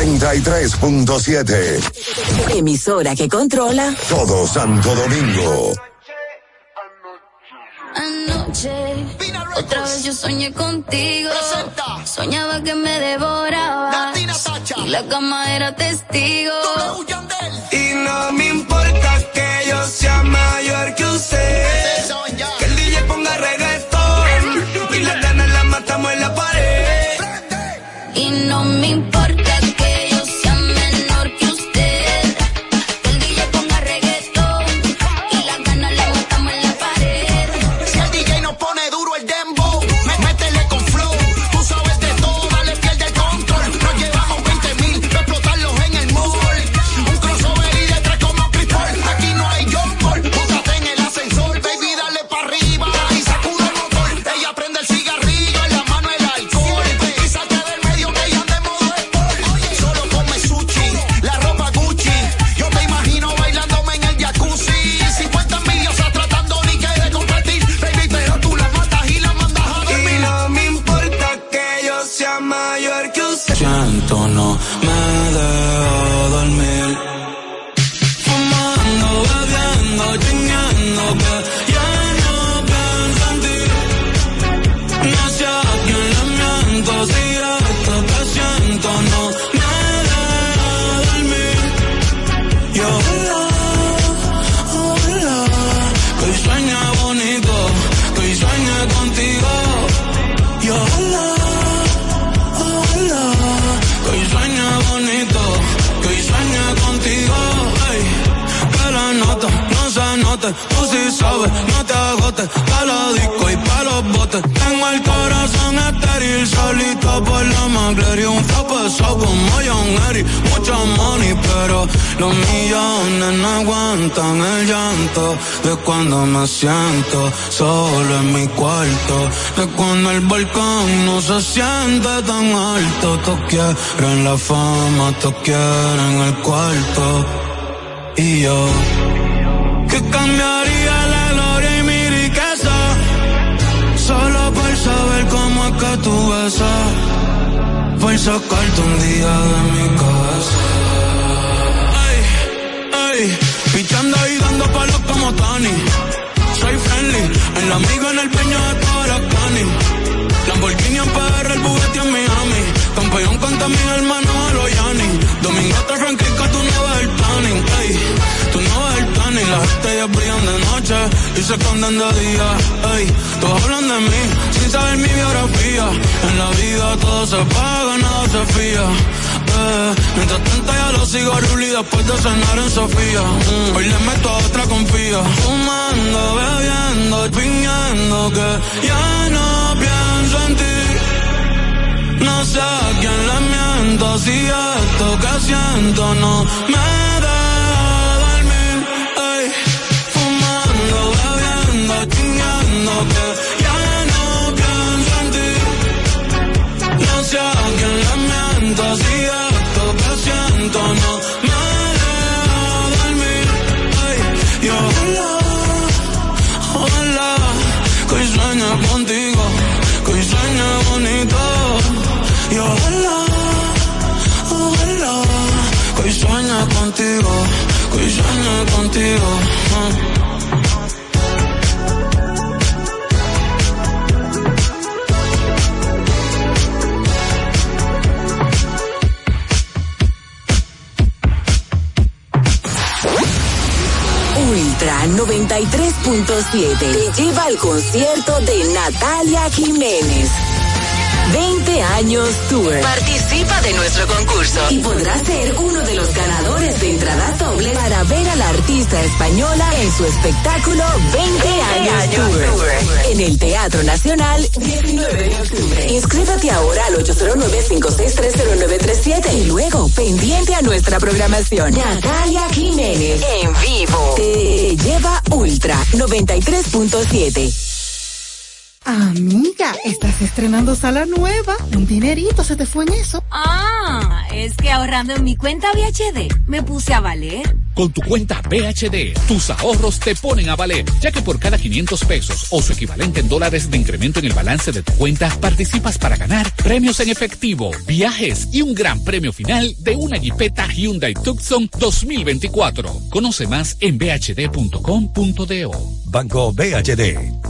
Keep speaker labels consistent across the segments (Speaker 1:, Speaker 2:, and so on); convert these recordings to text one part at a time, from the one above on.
Speaker 1: 93.7.
Speaker 2: Emisora que controla
Speaker 1: todo Santo Domingo.
Speaker 3: Anoche, otra vez yo soñé contigo. Soñaba que me devoraba. Y la cama era testigo.
Speaker 4: Y no me importa que yo sea mayor que usted.
Speaker 3: No
Speaker 5: se note, tú sí sabes, no te agotes, pa' la disco y pa' los botes. Tengo el corazón estéril, solito por la McLaren, un pesado como John Eric, mucho money, pero los millones no aguantan el llanto de cuando me siento solo en mi cuarto, de cuando el balcón no se siente tan alto, todos quieren la fama, todos quieren el cuarto, y yo tú besas por sacarte un día de mi cabeza ay, ay, pichando y dando palos como Tony soy friendly, en la amiga en el peño de y se esconden de día. Ey, Todos hablan de mí sin saber mi biografía. En la vida todo se paga, nada se fía. Eh, Mientras tanto ya lo sigo Ruli después de cenar en Sofía. Mm, Hoy le meto a otra confía Fumando, bebiendo, piñando que ya no pienso en ti. No sé a quién le miento si esto que siento no me bonito. Y ojalá, ojalá, que contigo, que hoy contigo.
Speaker 2: Ultra 93.7 te lleva al concierto de Natalia Jiménez. 20 años tour. Participa de nuestro concurso y podrás ser uno de los ganadores de entradas dobles para ver a la artista española en su espectáculo 20, años, tour. En el Teatro Nacional, 19 de octubre. Inscríbete ahora al 809-5630937 y luego pendiente a nuestra programación. Natalia Jiménez en vivo. Te lleva Ultra 93.7.
Speaker 6: Amiga, estás estrenando sala nueva. Un dinerito se te fue en eso.
Speaker 7: Ah, es que ahorrando en mi cuenta VHD me puse a valer. Con tu cuenta BHD, tus ahorros te ponen a valer, ya que por cada 500 pesos o su equivalente en dólares de incremento en el balance de tu cuenta, participas para ganar premios en efectivo, viajes y un gran premio final de una Jeepeta Hyundai Tucson 2024. Conoce más en bhd.com.do.
Speaker 1: Banco BHD,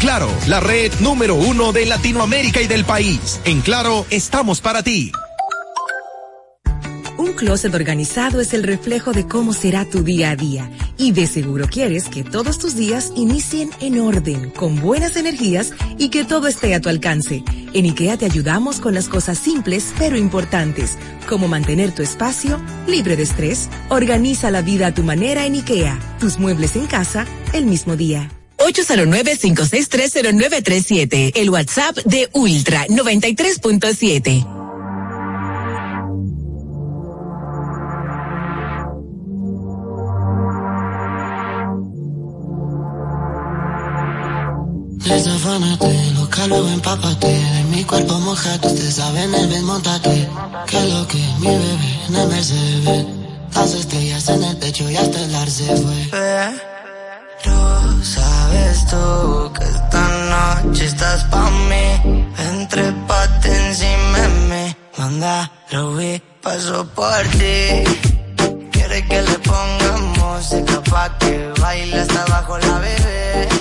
Speaker 8: Claro, la red número uno de Latinoamérica y del país. En Claro, estamos para ti.
Speaker 9: Un closet organizado es el reflejo de cómo será tu día a día. Y de seguro quieres que todos tus días inicien en orden, con buenas energías y que todo esté a tu alcance. En IKEA te ayudamos con las cosas simples pero importantes, como mantener tu espacio libre de estrés. Organiza la vida a tu manera en IKEA. Tus muebles en casa el mismo día.
Speaker 2: 809-5630937. El WhatsApp de Ultra 93.7.
Speaker 10: Desafánate, loca luego empápate. De mi cuerpo mojado, usted sabe en el ven, montate. Que lo que mi bebé en el Mercedes. Las estrellas en el techo y hasta el ar se fue.
Speaker 11: Pero sabes tú que esta noche estás pa' mí. Entre pate encima de mí Manda, Ruby, paso por ti. Quiere que le pongamos música pa' que baile hasta abajo la bebé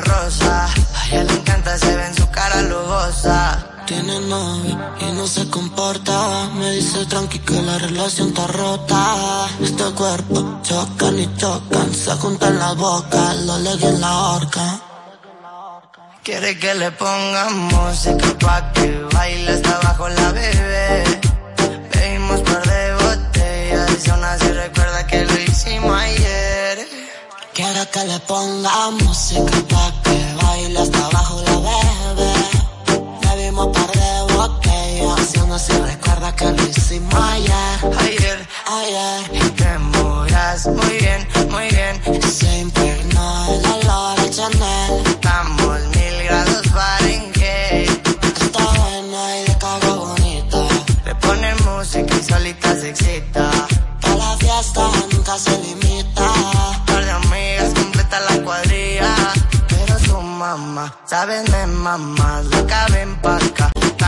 Speaker 11: rosa. A ella le encanta, se ve en su cara lujosa.
Speaker 10: Tiene novio y no se comporta. Me dice tranqui que la relación está rota. Este cuerpo chocan y chocan Se juntan las bocas, lo leguen en la horca.
Speaker 11: Quiere que le pongamos música pa' que baile hasta abajo la bebé. Pedimos par de botellas y aún así Que
Speaker 10: le ponga música pa' que baile hasta abajo la bebé. Bebimos par de botellas y aún así recuerda que lo hicimos ayer.
Speaker 11: Ayer,
Speaker 10: Ayer.
Speaker 11: Y te muy bien, muy bien.
Speaker 10: Se
Speaker 11: sabes me mamá